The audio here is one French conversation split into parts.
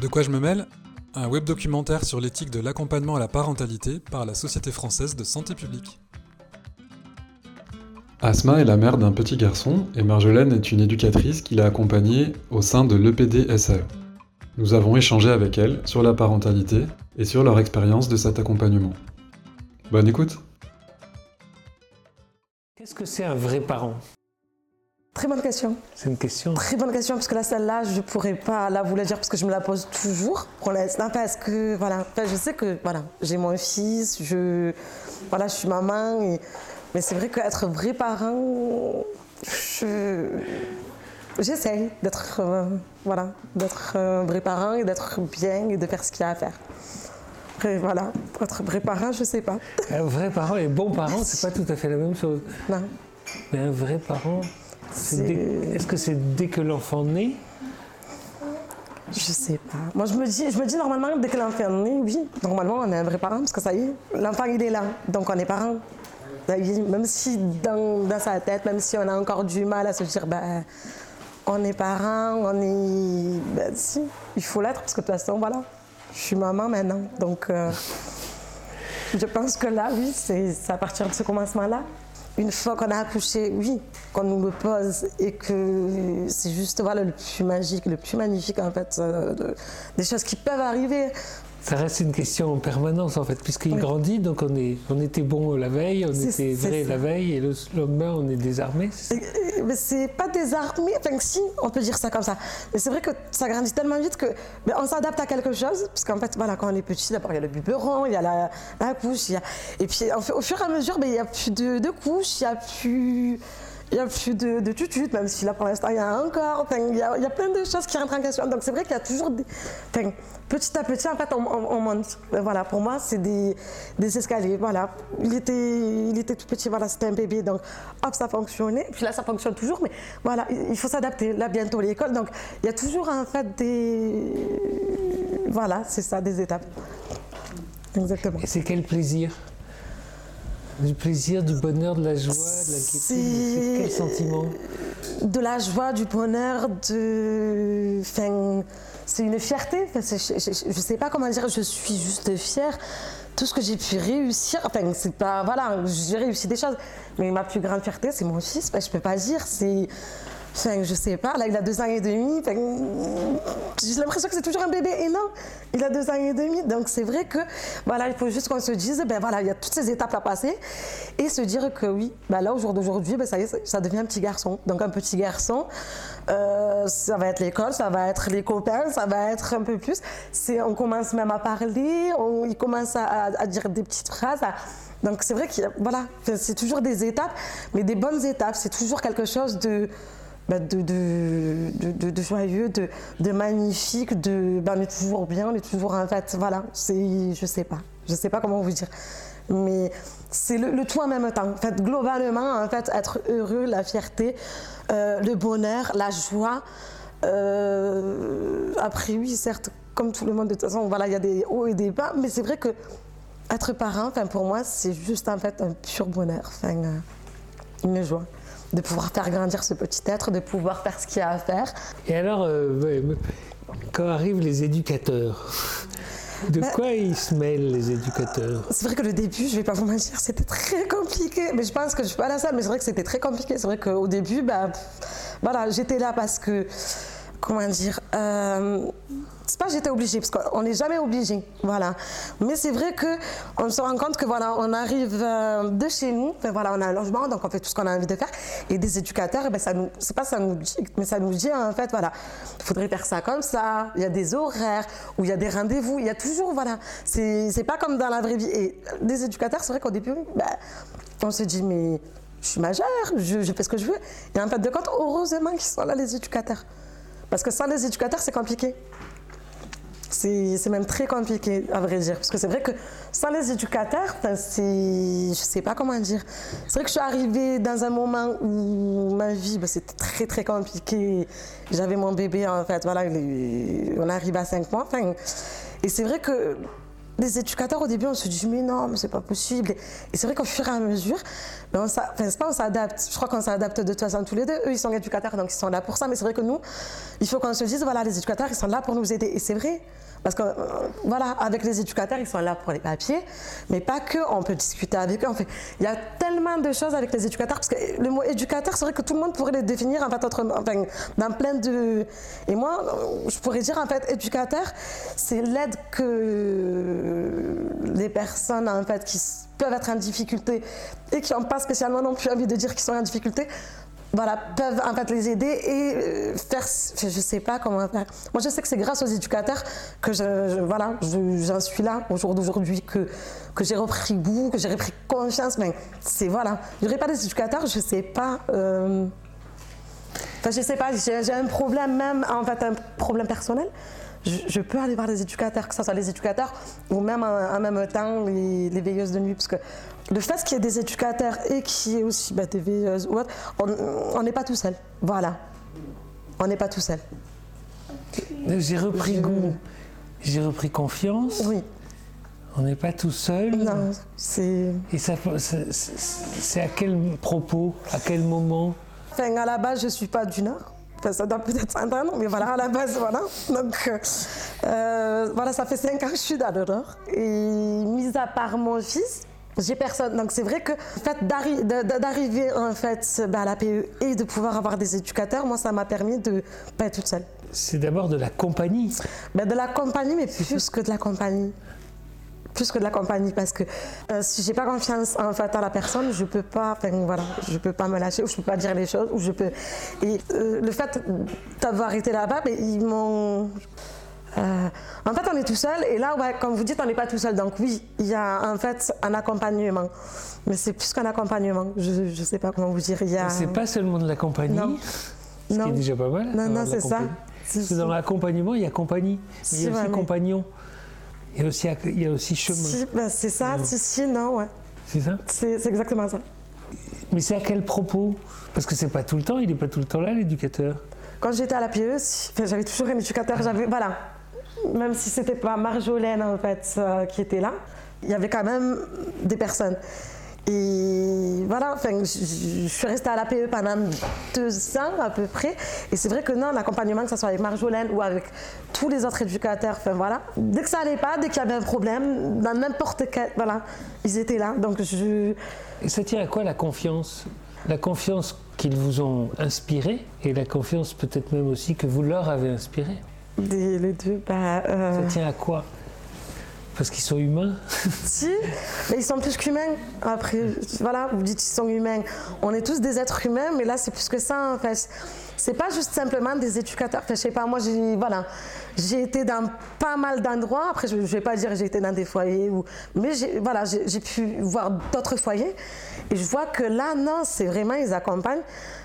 De quoi je me mêle Un web documentaire sur l'éthique de l'accompagnement à la parentalité par la Société française de santé publique. Asma est la mère d'un petit garçon et Marjolaine est une éducatrice qui l'a accompagnée au sein de l'EPD SAE. Nous avons échangé avec elle sur la parentalité et sur leur expérience de cet accompagnement. Bonne écoute Qu'est-ce que c'est un vrai parent? Très bonne question. C'est une question. Très bonne question, parce que là, celle-là, je ne pourrais pas la vous la dire parce que je me la pose toujours pour l'instant. Parce que, voilà, je sais que, voilà, j'ai mon fils, je, voilà, je suis maman, mais c'est vrai qu'être vrai parent, je, j'essaye d'être, euh, voilà, d'être un vrai parent et d'être bien et de faire ce qu'il y a à faire. Après, voilà, être vrai parent, je ne sais pas. Un vrai parent et bon parent, c'est pas tout à fait la même chose. Non. Mais un vrai parent, est-ce que c'est dès que l'enfant naît? Je sais pas. Moi, je me dis, je me dis normalement, dès que l'enfant naît, oui, normalement, on est un vrai parent, parce que ça y est, l'enfant, il est là, donc on est parent. Même si dans, dans, sa tête, même si on a encore du mal à se dire, ben, on est parent, on est. Ben, si, il faut l'être, parce que de toute façon, voilà, je suis maman maintenant. Donc, euh, je pense que là, oui, c'est à partir de ce commencement-là une fois qu'on a accouché, oui, qu'on nous le pose et que c'est juste le plus magique, le plus magnifique en fait, euh, des choses qui peuvent arriver ça reste une question en permanence en fait, puisqu'il grandit, donc on, est, on était bon la veille, on était vrai la veille, et le lendemain on est désarmé. Mais c'est pas désarmé, enfin si, on peut dire ça comme ça. Mais c'est vrai que ça grandit tellement vite que on s'adapte à quelque chose, parce qu'en fait, voilà, quand on est petit, d'abord il y a le biberon, il y a la, couche, il y a... et puis au fur et à mesure, ben, il n'y a plus de, de couches, il n'y a plus il n'y a plus de, de même si là pour l'instant il y a encore. Il y, a, y, plein de choses qui rentrent en question. Donc c'est vrai qu'il y a toujours des. petit à petit, en fait, on, monte. Voilà, pour moi, c'est des, escaliers. Voilà. Il était, il était tout petit, voilà, c'était un bébé. Donc, hop, ça fonctionnait. Puis là, ça fonctionne toujours. Mais voilà, il faut s'adapter. Là, bientôt l'école. Donc, il y a toujours, en fait, des. Voilà, c'est ça, des étapes. Exactement. Et c'est quel plaisir du plaisir, du bonheur, de la joie, de la quel sentiment? De la joie, du bonheur, de. Enfin, c'est une fierté. je ne sais pas comment dire, je suis juste fière. Tout ce que j'ai pu réussir, enfin, c'est pas. Voilà, j'ai réussi des choses. Mais ma plus grande fierté, c'est mon fils. je ne peux pas dire. C'est Enfin, je sais pas, là il a deux ans et demi. J'ai l'impression que c'est toujours un bébé et non, il a deux ans et demi. Donc c'est vrai que voilà, il faut juste qu'on se dise, ben voilà, il y a toutes ces étapes à passer et se dire que oui, ben là au jour d'aujourd'hui, ben ça ça devient un petit garçon. Donc un petit garçon, euh, ça va être l'école, ça va être les copains, ça va être un peu plus. On commence même à parler, il commence à, dire des petites phrases. donc c'est vrai que voilà, c'est toujours des étapes, mais des bonnes étapes. C'est toujours quelque chose de bah, de, de, joyeux, de, magnifique, de bah, on toujours bien, on est toujours en fait, voilà, je sais pas, je sais pas comment vous dire, mais c'est le, tout en même temps. En fait, globalement, en fait, être heureux, la fierté, euh, le bonheur, la joie. Euh, après, oui, certes, comme tout le monde, de toute façon, voilà, il y a des hauts et des bas, mais c'est vrai que être parent, pour moi, c'est juste en fait un pur bonheur, enfin, euh, une joie de pouvoir faire grandir ce petit être, de pouvoir faire ce qu'il y a à faire. Et alors, euh, quand arrivent les éducateurs, de bah, quoi ils se mêlent les éducateurs? C'est vrai que le début, je vais pas vous mentir, c'était très compliqué. Mais je pense que je suis pas la seule, mais c'est vrai que c'était très compliqué. C'est vrai qu'au début, bah, voilà, j'étais là parce que, comment dire, euh, c'est pas j'étais obligée, parce qu'on n'est jamais obligé, voilà. Mais c'est vrai qu'on se rend compte que voilà, on arrive euh, de chez nous, voilà, on a un logement, donc on fait tout ce qu'on a envie de faire. Et des éducateurs, ben ça nous, c'est pas ça nous dit, mais ça nous dit en fait, voilà, il faudrait faire ça comme ça. Il y a des horaires, ou il y a des rendez-vous, il y a toujours, voilà. C'est, pas comme dans la vraie vie. Et des éducateurs, c'est vrai qu'au début, ben, on se dit, mais je suis majeure, je, je fais ce que je veux. Et en fait, de compte, heureusement qu'ils sont là, les éducateurs. Parce que sans les éducateurs, c'est compliqué. C'est même très compliqué, à vrai dire. Parce que c'est vrai que sans les éducateurs, c'est. Je sais pas comment dire. C'est vrai que je suis arrivée dans un moment où ma vie, ben, c'était très, très compliqué. J'avais mon bébé, en fait, voilà, on arrive à 5 mois. Et c'est vrai que les éducateurs, au début, on se dit, mais non, mais c'est pas possible. Et c'est vrai qu'au fur et à mesure, ben, on c'est pas on s'adapte. Je crois qu'on s'adapte de toute façon tous les deux. Eux, ils sont éducateurs, donc ils sont là pour ça. Mais c'est vrai que nous, il faut qu'on se dise, voilà, les éducateurs, ils sont là pour nous aider. Et c'est vrai. Parce que, euh, voilà, avec les éducateurs, ils sont là pour les papiers, mais pas que, on peut discuter avec eux. fait, il y a tellement de choses avec les éducateurs, parce que le mot éducateur, c'est vrai que tout le monde pourrait le définir, en fait, enfin, dans plein de... Et moi, je pourrais dire, en fait, éducateur, c'est l'aide que les personnes, en fait, qui peuvent être en difficulté et qui n'ont pas spécialement non plus envie de dire qu'ils sont en difficulté, voilà, peuvent en fait les aider et euh, faire, je sais pas comment faire. Moi, je sais que c'est grâce aux éducateurs que voilà, j'en suis là au jour d'aujourd'hui, que, que j'ai repris goût, que j'ai repris confiance. Mais c'est voilà, il n'y pas des éducateurs, je sais pas. Euh, enfin, je sais pas, j'ai un problème même, en fait, un problème personnel. Je, peux aller voir les éducateurs, que ce soit les éducateurs ou même en, même temps les, les, veilleuses de nuit, parce que le fait qu'il y ait des éducateurs et qu'il y ait aussi bah, des veilleuses ou autre, on n'est pas tout seul. Voilà. On n'est pas tout seul. J'ai repris goût, j'ai repris confiance. Oui. On n'est pas tout seul. Non, c'est. Et ça, c'est à quel propos, à quel moment? Enfin, à la base, je ne suis pas du Nord. Enfin, ça doit peut-être s'entendre, mais voilà, à la base, voilà. Donc, euh, euh, voilà, ça fait cinq ans que je suis dans le Nord. Et mis à part mon fils, j'ai personne. Donc c'est vrai que le fait d'arriver en fait bah, à la PE et de pouvoir avoir des éducateurs, moi ça m'a permis de pas être toute seule. C'est d'abord de la compagnie. Ben, de la compagnie, mais plus que de la compagnie. Plus que de la compagnie, parce que euh, si j'ai pas confiance en fait à la personne, je peux pas, enfin voilà, je peux pas me lâcher, ou je peux pas dire les choses, ou je peux. Et euh, le fait d'avoir été là-bas, ben, ils m'ont euh, en fait, on est tout seul et là, comme vous dites, on n'est pas tout seul. Donc oui, il y a en fait un accompagnement. Mais c'est plus qu'un accompagnement. Je ne sais pas comment vous dire. Il a... C'est pas seulement de la compagnie. Non. Ce qui est déjà pas mal. Non, non, c'est ça. C'est dans l'accompagnement, il y a compagnie. il y a aussi compagnon. Il y a aussi, il y a aussi chemin. Ben, c'est ça, si, si, non, ouais. C'est ça? C'est exactement ça. Mais c'est à quel propos? Parce que c'est pas tout le temps, il n'est pas tout le temps là, l'éducateur. Quand j'étais à la PE, j'avais toujours un éducateur. J'avais, voilà, même si c'était pas Marjolaine en fait qui était là, il y avait quand même des personnes. Et voilà, je, suis restée à l'APE pendant deux ans à peu près. Et c'est vrai que non, l'accompagnement, que ce soit avec Marjolaine ou avec tous les autres éducateurs, voilà, dès que ça allait pas, dès qu'il y avait un problème, dans n'importe quel, voilà, ils étaient là. Donc je. Et ça tient à quoi la confiance? La confiance qu'ils vous ont inspiré et la confiance peut-être même aussi que vous leur avez inspiré les deux, bah, euh, Ça tient à quoi? Parce qu'ils sont humains Si, mais ils sont plus qu'humains. Après, voilà, vous dites qu'ils sont humains. On est tous des êtres humains, mais là, c'est plus que ça, en fait. C'est pas juste simplement des éducateurs. Enfin, je sais pas, moi, j'ai voilà, été dans pas mal d'endroits. Après, je, ne vais pas dire que j'ai été dans des foyers, mais voilà, j'ai pu voir d'autres foyers. Et je vois que là, non, c'est vraiment, ils accompagnent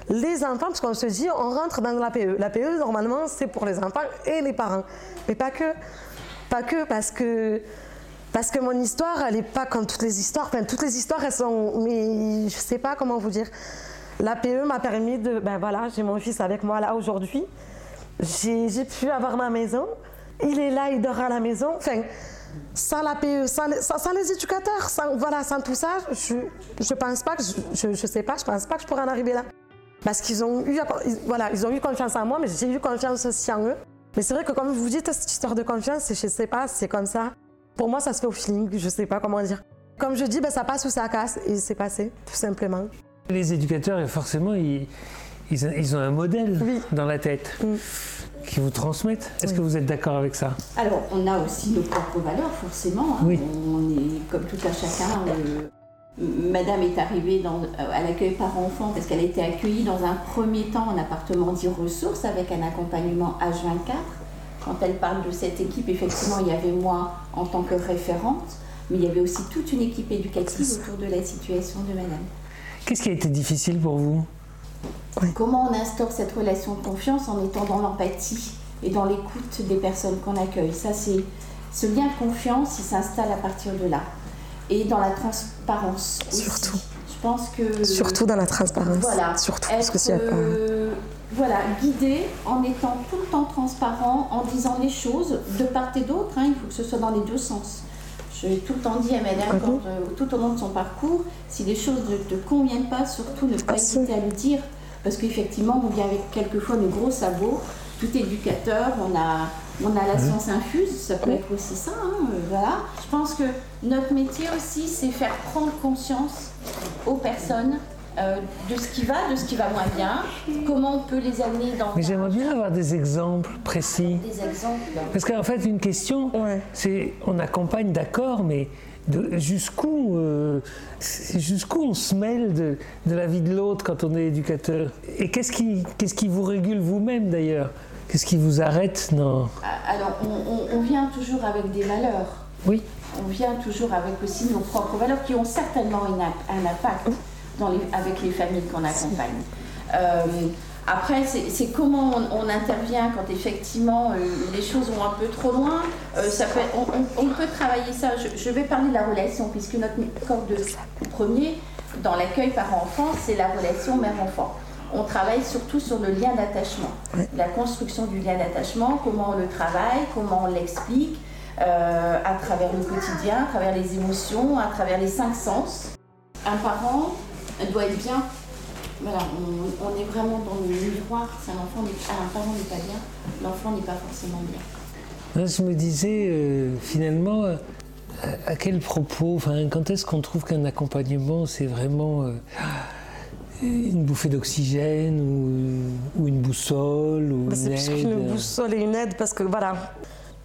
les enfants, parce qu'on se dit, on rentre dans l'APE. L'APE, normalement, c'est pour les enfants et les parents. Mais pas que. Pas que, parce que. Parce que mon histoire, elle n'est pas comme toutes les histoires. Enfin, toutes les histoires, elles sont. Mais je sais pas comment vous dire. L'APE m'a permis de. Ben voilà, j'ai mon fils avec moi là aujourd'hui. J'ai pu avoir ma maison. Il est là, il dort à la maison. Enfin, sans l'APE, sans, sans, les éducateurs, sans, voilà, sans tout ça, je ne pense pas que. Je ne sais pas, je pense pas que je pourrais en arriver là. Parce qu'ils ont eu, voilà, ils ont eu confiance en moi, mais j'ai eu confiance aussi en eux. Mais c'est vrai que comme vous dites, cette histoire de confiance, je sais pas, c'est comme ça. Pour moi, ça se fait au feeling, je sais pas comment dire. Comme je dis, ben, ça passe ou ça casse, et c'est passé, tout simplement. Les éducateurs, forcément, ils, ils, ont un modèle dans la tête. Mm. qui vous transmettent. Est-ce que vous êtes d'accord avec ça? Alors, on a aussi nos propres valeurs, forcément. Hein. Oui. On est comme tout à chacun. Euh, Madame est arrivée dans, euh, à l'accueil par enfant parce qu'elle a été accueillie dans un premier temps en appartement dit ressources avec un accompagnement H24. Quand elle parle de cette équipe, effectivement, il y avait moi en tant que référente, mais il y avait aussi toute une équipe éducative autour de la situation de Madame. Qu'est-ce qui a été difficile pour vous? Comment on instaure cette relation de confiance en étant dans l'empathie et dans l'écoute des personnes qu'on accueille? Ça, c'est ce lien de confiance, il s'installe à partir de là et dans la transparence. Surtout. Je pense que. Surtout dans la transparence. Voilà. Surtout parce que s'il n'y a pas. voilà, guider en étant tout le temps transparent, en disant les choses de part et d'autre. Hein, il faut que ce soit dans les deux sens. je l'ai tout le temps dit à madame, Ah quand, euh, tout au long de son parcours, si les choses ne te conviennent pas, surtout ne pas Ah, si. hésiter à le dire. Parce qu'effectivement, on vient avec quelquefois de gros sabots. Tout éducateur, on a, on a la science infuse, ça peut être aussi ça. hein, euh, voilà. Je pense que notre métier aussi, c'est faire prendre conscience aux personnes euh, de ce qui va, de ce qui va moins bien, comment on peut les amener dans Mais j'aimerais bien avoir des exemples précis. des exemples. Parce qu'en fait, une question, Ouais. c'est on accompagne, d'accord, mais jusqu'où euh, jusqu'où on se mêle de, de la vie de l'autre quand on est éducateur? Et qu'est-ce qui, qu'est-ce qui vous régule vous-même d'ailleurs? Qu'est-ce qui vous arrête Non. Alors, on, on- on vient toujours avec des valeurs. Oui. On vient toujours avec aussi nos propres valeurs qui ont certainement une un impact dans les- avec les familles qu'on accompagne. Euh, après, c'est c'est comment on, on intervient quand effectivement euh, les choses vont un peu trop loin. Euh, ça peut, on, on- on peut travailler ça. Je, je vais parler de la relation, puisque notre corps de premier dans l'accueil parent-enfant, c'est la relation mère-enfant. On travaille surtout sur le lien d'attachement, la construction du lien d'attachement, comment on le travaille, comment on l'explique, euh, à travers le quotidien, à travers les émotions, à travers les cinq sens. Un parent doit être bien. Voilà, on, on est vraiment dans le miroir. Si un, enfant ah, un parent n'est pas bien, l'enfant n'est pas forcément bien. Là, je me disais euh, finalement euh, à, quel propos, enfin, quand est-ce qu'on trouve qu'un accompagnement c'est vraiment euh, une bouffée d'oxygène ou, ou une boussole ou Bah, C'est une aide qu'une boussole et une aide parce que voilà,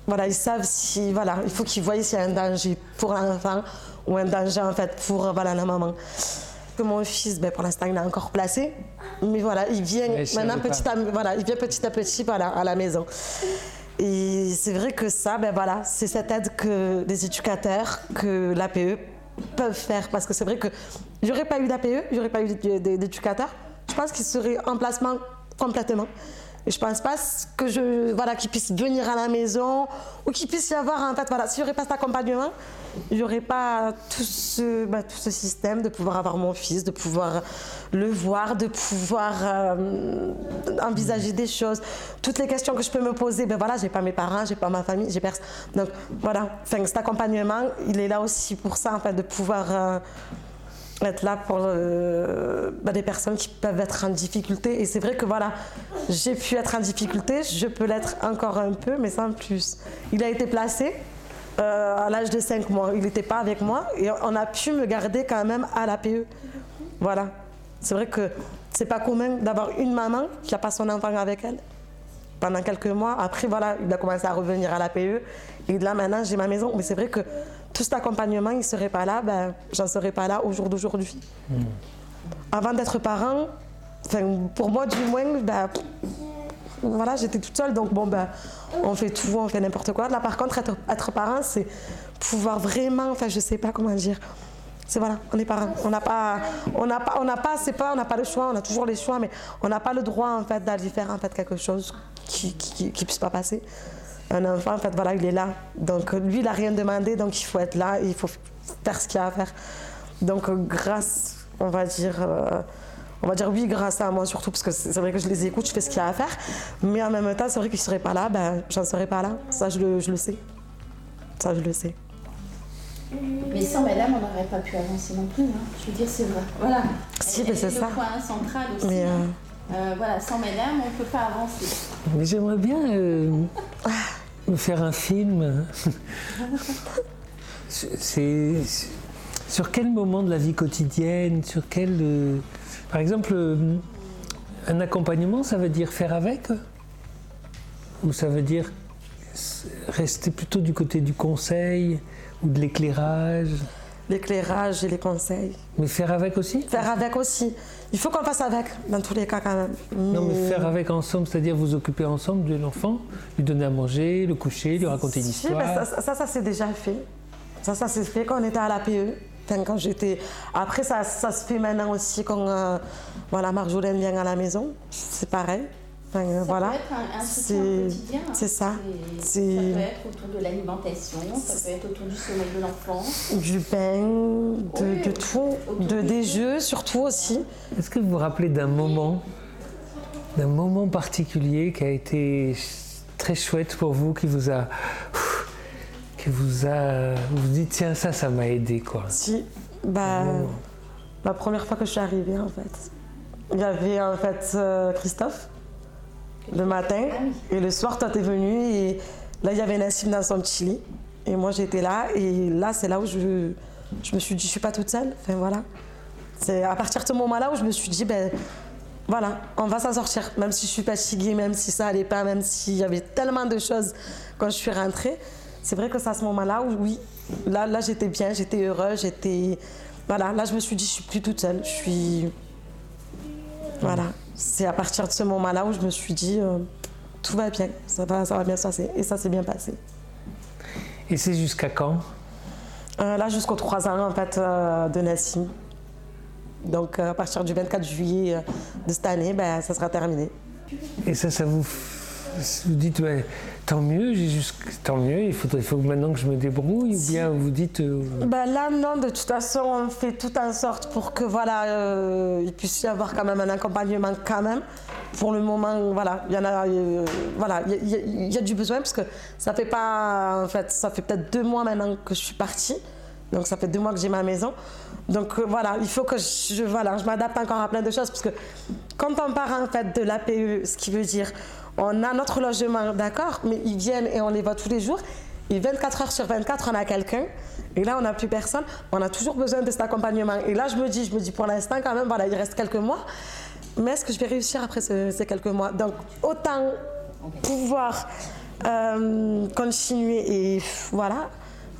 voilà ils savent si voilà, il faut qu'ils voient s'il y a un danger pour l'enfant ou un danger en fait pour euh, voilà la maman. Que mon fils, ben, pour l'instant, il est encore placé, mais voilà, il vient maintenant petit à voilà, il vient petit à petit voilà à la maison. Et c'est vrai que ça, ben voilà, c'est cette aide que les éducateurs, que l'APE peuvent faire. Parce que c'est vrai qu'il n'y aurait pas eu d'APE, aurait pas eu d'é- d'é- d'éducateurs. Je pense qu'ils seraient en placement complètement. Je pense pas que je voilà qu'ils puissent venir à la maison ou qu'il puisse y avoir en fait voilà s'il n'y aurait pas cet accompagnement il n'y aurait pas tout ce bah, tout ce système de pouvoir avoir mon fils de pouvoir le voir de pouvoir euh, envisager des choses. Toutes les questions que je peux me poser ben voilà j'ai pas mes parents j'ai pas ma famille j'ai personne. Donc voilà enfin, cet accompagnement il est là aussi pour ça en fait de pouvoir euh, être là pour euh, bah, des personnes qui peuvent être en difficulté. Et c'est vrai que voilà, j'ai pu être en difficulté, je peux l'être encore un peu, mais sans plus. Il a été placé euh, à l'âge de 5 mois. Il n'était pas avec moi et on a pu me garder quand même à l'APE. Voilà. C'est vrai que c'est pas commun d'avoir une maman qui n'a pas son enfant avec elle pendant quelques mois. Après, voilà, il a commencé à revenir à l'APE. Et là, maintenant, j'ai ma maison. Mais c'est vrai que tout cet accompagnement, il ne serait pas là, ben, j'en serais pas là au jour d'aujourd'hui. Avant d'être parent, enfin, pour moi du moins, ben, voilà, j'étais toute seule. Donc, bon, ben, on fait tout, on fait n'importe quoi. Là, par contre, être, être parent, c'est pouvoir vraiment, enfin, je sais pas comment dire. C'est voilà, on est parents. On n'a pas, on n'a pas, on n'a pas, c'est pas, on n'a pas le choix. On a toujours les choix, mais on n'a pas le droit en fait d'aller faire en fait quelque chose qui, qui, puisse pas passer. Un enfant, en fait, voilà, il est là. Donc lui, il a rien demandé, donc il faut être là, il faut faire ce qu'il y a à faire. Donc euh, grâce, on va dire, euh, on va dire oui, grâce à moi surtout, parce que c'est c'est vrai que je les écoute, je fais ce qu'il y a à faire. Mais en même temps, c'est vrai qu'ils seraient pas là, ben j'en serais pas là. Ça, je le, je le sais. Ça, je le sais. Mais sans madame, on n'aurait pas pu avancer non plus. hein. Je veux dire, c'est vrai. Voilà. Si, Elle- mais elle c'est est ça. le point central aussi. Mais, hein. euh, Euh, voilà, sans madame, on ne peut pas avancer. Mais j'aimerais bien euh, me faire un film. C'est sur quel moment de la vie quotidienne, sur quel, euh, par exemple, euh, un accompagnement, ça veut dire faire avec, ou ça veut dire rester plutôt du côté du conseil ou de l'éclairage, L'éclairage et les conseils. mais faire avec aussi? Faire avec aussi. Il faut qu'on fasse avec, dans tous les cas quand même. Non, mais faire avec ensemble, c'est-à-dire vous occuper ensemble de l'enfant, lui donner à manger, le coucher, lui raconter une Si, ben, histoire. ça, ça, ça, c'est déjà fait. Ça, ça s'est fait quand on était à l'APE. Enfin, quand j'étais... Après, ça, ça se fait maintenant aussi quand euh, voilà, Marjolaine vient à la maison. C'est pareil. Enfin, euh, Ça voilà. peut être un, un C'est- hein. c'est ça. Ça peut être autour de l'alimentation, ça peut être autour du sommeil de l'enfant. Du pain, de, Oui. de tout. De, des jeux, surtout aussi. Est-ce que vous vous rappelez d'un moment, d'un moment particulier qui a été très chouette pour vous, qui vous a, qui qui vous a. Vous dites, tiens, ça, ça m'a aidé, quoi? Si, bah, la première fois que je suis arrivée, en fait, il y avait en fait euh, Christophe le matin et le soir, toi, t'es venu et là, il y avait Nassim dans son chili et moi, j'étais là et là, c'est là où je, je me suis dit, je suis pas toute seule. Enfin, voilà. C'est à partir de ce moment-là où je me suis dit, ben voilà, on va s'en sortir. Même si je suis fatiguée, même si ça allait pas, même s'il y avait tellement de choses quand je suis rentrée. C'est vrai que c'est à ce moment-là où, oui, là, là j'étais bien, j'étais heureuse, j'étais. Voilà, là, je me suis dit, je suis plus toute seule. Je suis. Voilà. C'est à partir de ce moment-là où je me suis dit, euh, tout va bien, ça va, ça va bien se passer. Et ça s'est bien passé. Et c'est jusqu'à quand? Euh, là, jusqu'aux 3 ans, en fait, euh, de Nassim. Donc, à partir du 24 juillet de cette année, ben, ça sera terminé. Et ça, ça vous. Vous dites, ouais, tant mieux, juste. Tant mieux, il, faudrait, faut maintenant que je me débrouille, ou bien vous dites. euh, Ben là, non, de toute façon, on fait tout en sorte pour que, voilà, euh, il puisse y avoir quand même un accompagnement quand même. Pour le moment, voilà, il y en a, euh, voilà, il y, a- il y a- il y a du besoin parce que ça fait pas, en fait, ça fait peut-être deux mois maintenant que je suis partie. Donc ça fait deux mois que j'ai ma maison. Donc euh, voilà, il faut que je, voilà, je m'adapte encore à plein de choses parce que quand on part en fait de l'APE, ce qui veut dire on a notre logement, d'accord, mais ils viennent et on les voit tous les jours. Et 24 heures sur 24, on a quelqu'un. Et là, on n'a plus personne. On a toujours besoin de cet accompagnement. Et là, je me dis, je me dis pour l'instant quand même, voilà, il reste quelques mois. Mais est-ce que je vais réussir après ce- ces quelques mois? Donc autant pouvoir euh, continuer et voilà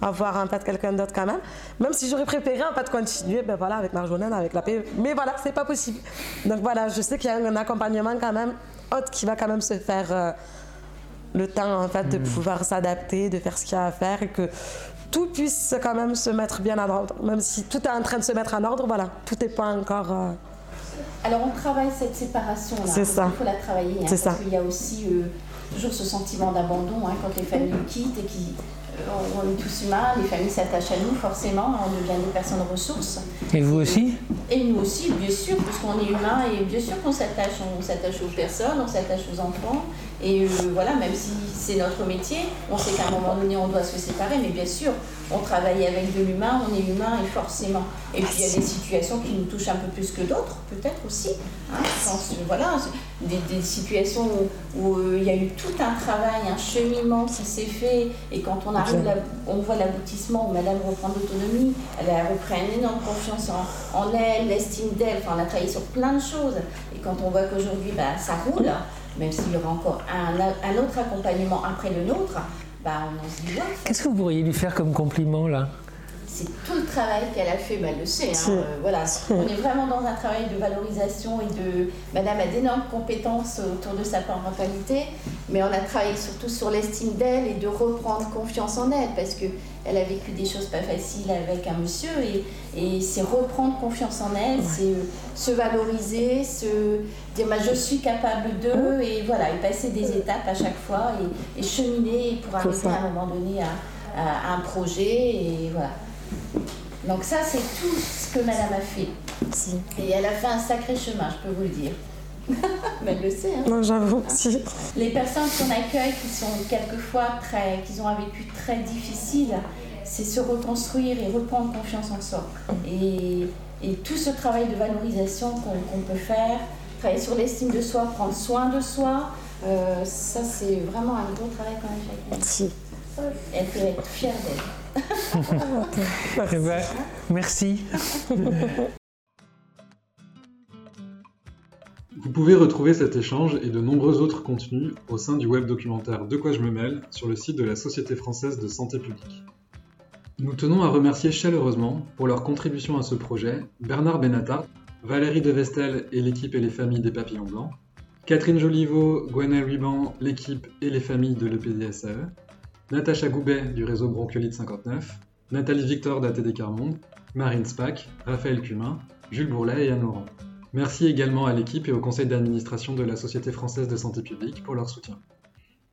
avoir en fait quelqu'un d'autre quand même. Même si j'aurais préféré en fait continuer, ben voilà, avec Marjolaine, avec la paix. Mais voilà, c'est pas possible. Donc voilà, je sais qu'il y a un accompagnement quand même autre qui va quand même se faire euh, le temps en fait de pouvoir s'adapter, de faire ce qu'il y a à faire et que tout puisse quand même se mettre bien en ordre. Même si tout est en train de se mettre en ordre, voilà, tout n'est pas encore. euh, Alors on travaille cette séparation-là. C'est parce ça. qu'il faut la travailler. hein, C'est parce ça. qu'il y a aussi euh, toujours ce sentiment d'abandon hein, quand les familles nous quittent et qui on est tous humains, les familles s'attachent à nous forcément, on devient des personnes ressources. Et vous aussi Et nous aussi, bien sûr, parce qu'on est humain et bien sûr qu'on s'attache, on s'attache aux personnes, on s'attache aux enfants. Et euh, voilà, même si c'est notre métier, on sait qu'à un moment donné on doit se séparer, mais bien sûr, on travaille avec de l'humain, on est humain et forcément. Et puis il y a des situations qui nous touchent un peu plus que d'autres, peut-être aussi. hein. Pense, euh, voilà, des, des situations où, où, euh, il y a eu tout un travail, un cheminement qui s'est fait, et quand on arrive, là, on voit l'aboutissement où Madame reprend l'autonomie, elle a repris une énorme confiance en, en elle, l'estime d'elle, enfin on a travaillé sur plein de choses. Et quand on voit qu'aujourd'hui bah, ça roule, même s'il y aura encore un, un autre accompagnement après le nôtre, bah, Qu'est-ce que vous pourriez lui faire comme compliment là? C'est tout le travail qu'elle a fait, bah, elle le sait. hein, euh, voilà. On est vraiment dans un travail de valorisation et de. Madame a d'énormes compétences autour de sa parentalité, mais on a travaillé surtout sur l'estime d'elle et de reprendre confiance en elle parce que elle a vécu des choses pas faciles avec un monsieur et, et c'est reprendre confiance en elle, c'est euh, se valoriser, se dire bah, je suis capable de et voilà, et passer des étapes à chaque fois et, et cheminer pour arriver à un moment donné à, à un projet et voilà. Donc ça, c'est tout ce que Madame a fait. si. Et elle a fait un sacré chemin, je peux vous le dire. Mais elle le sait. hein. Non, j'avoue, si. Les personnes qu'on accueille qui sont quelquefois très, qui ont un vécu très difficile, c'est se reconstruire et reprendre confiance en soi. Et, et tout ce travail de valorisation qu'on peut faire, travailler sur l'estime de soi, prendre soin de soi, euh, ça c'est vraiment un gros travail qu'on a fait avec si. elle. Elle peut être fière d'elle. Eh ben, Merci. Vous pouvez retrouver cet échange et de nombreux autres contenus au sein du web documentaire De quoi je me mêle sur le site de la Société française de santé publique. Nous tenons à remercier chaleureusement pour leur contribution à ce projet Bernard Benatar, Valérie Devestel et l'équipe et les familles des Papillons Blancs, Catherine Joliveau, Gwenaël Ruban, l'équipe et les familles de l'EPDSAE, Natacha Goubet du réseau Bronchiolite 59, Nathalie Victor d'ATD Carmonde, Marine Spack, Raphaël Cumin, Jules Bourlet et Anne Laurent. Merci également à l'équipe et au conseil d'administration de la Société française de santé publique pour leur soutien.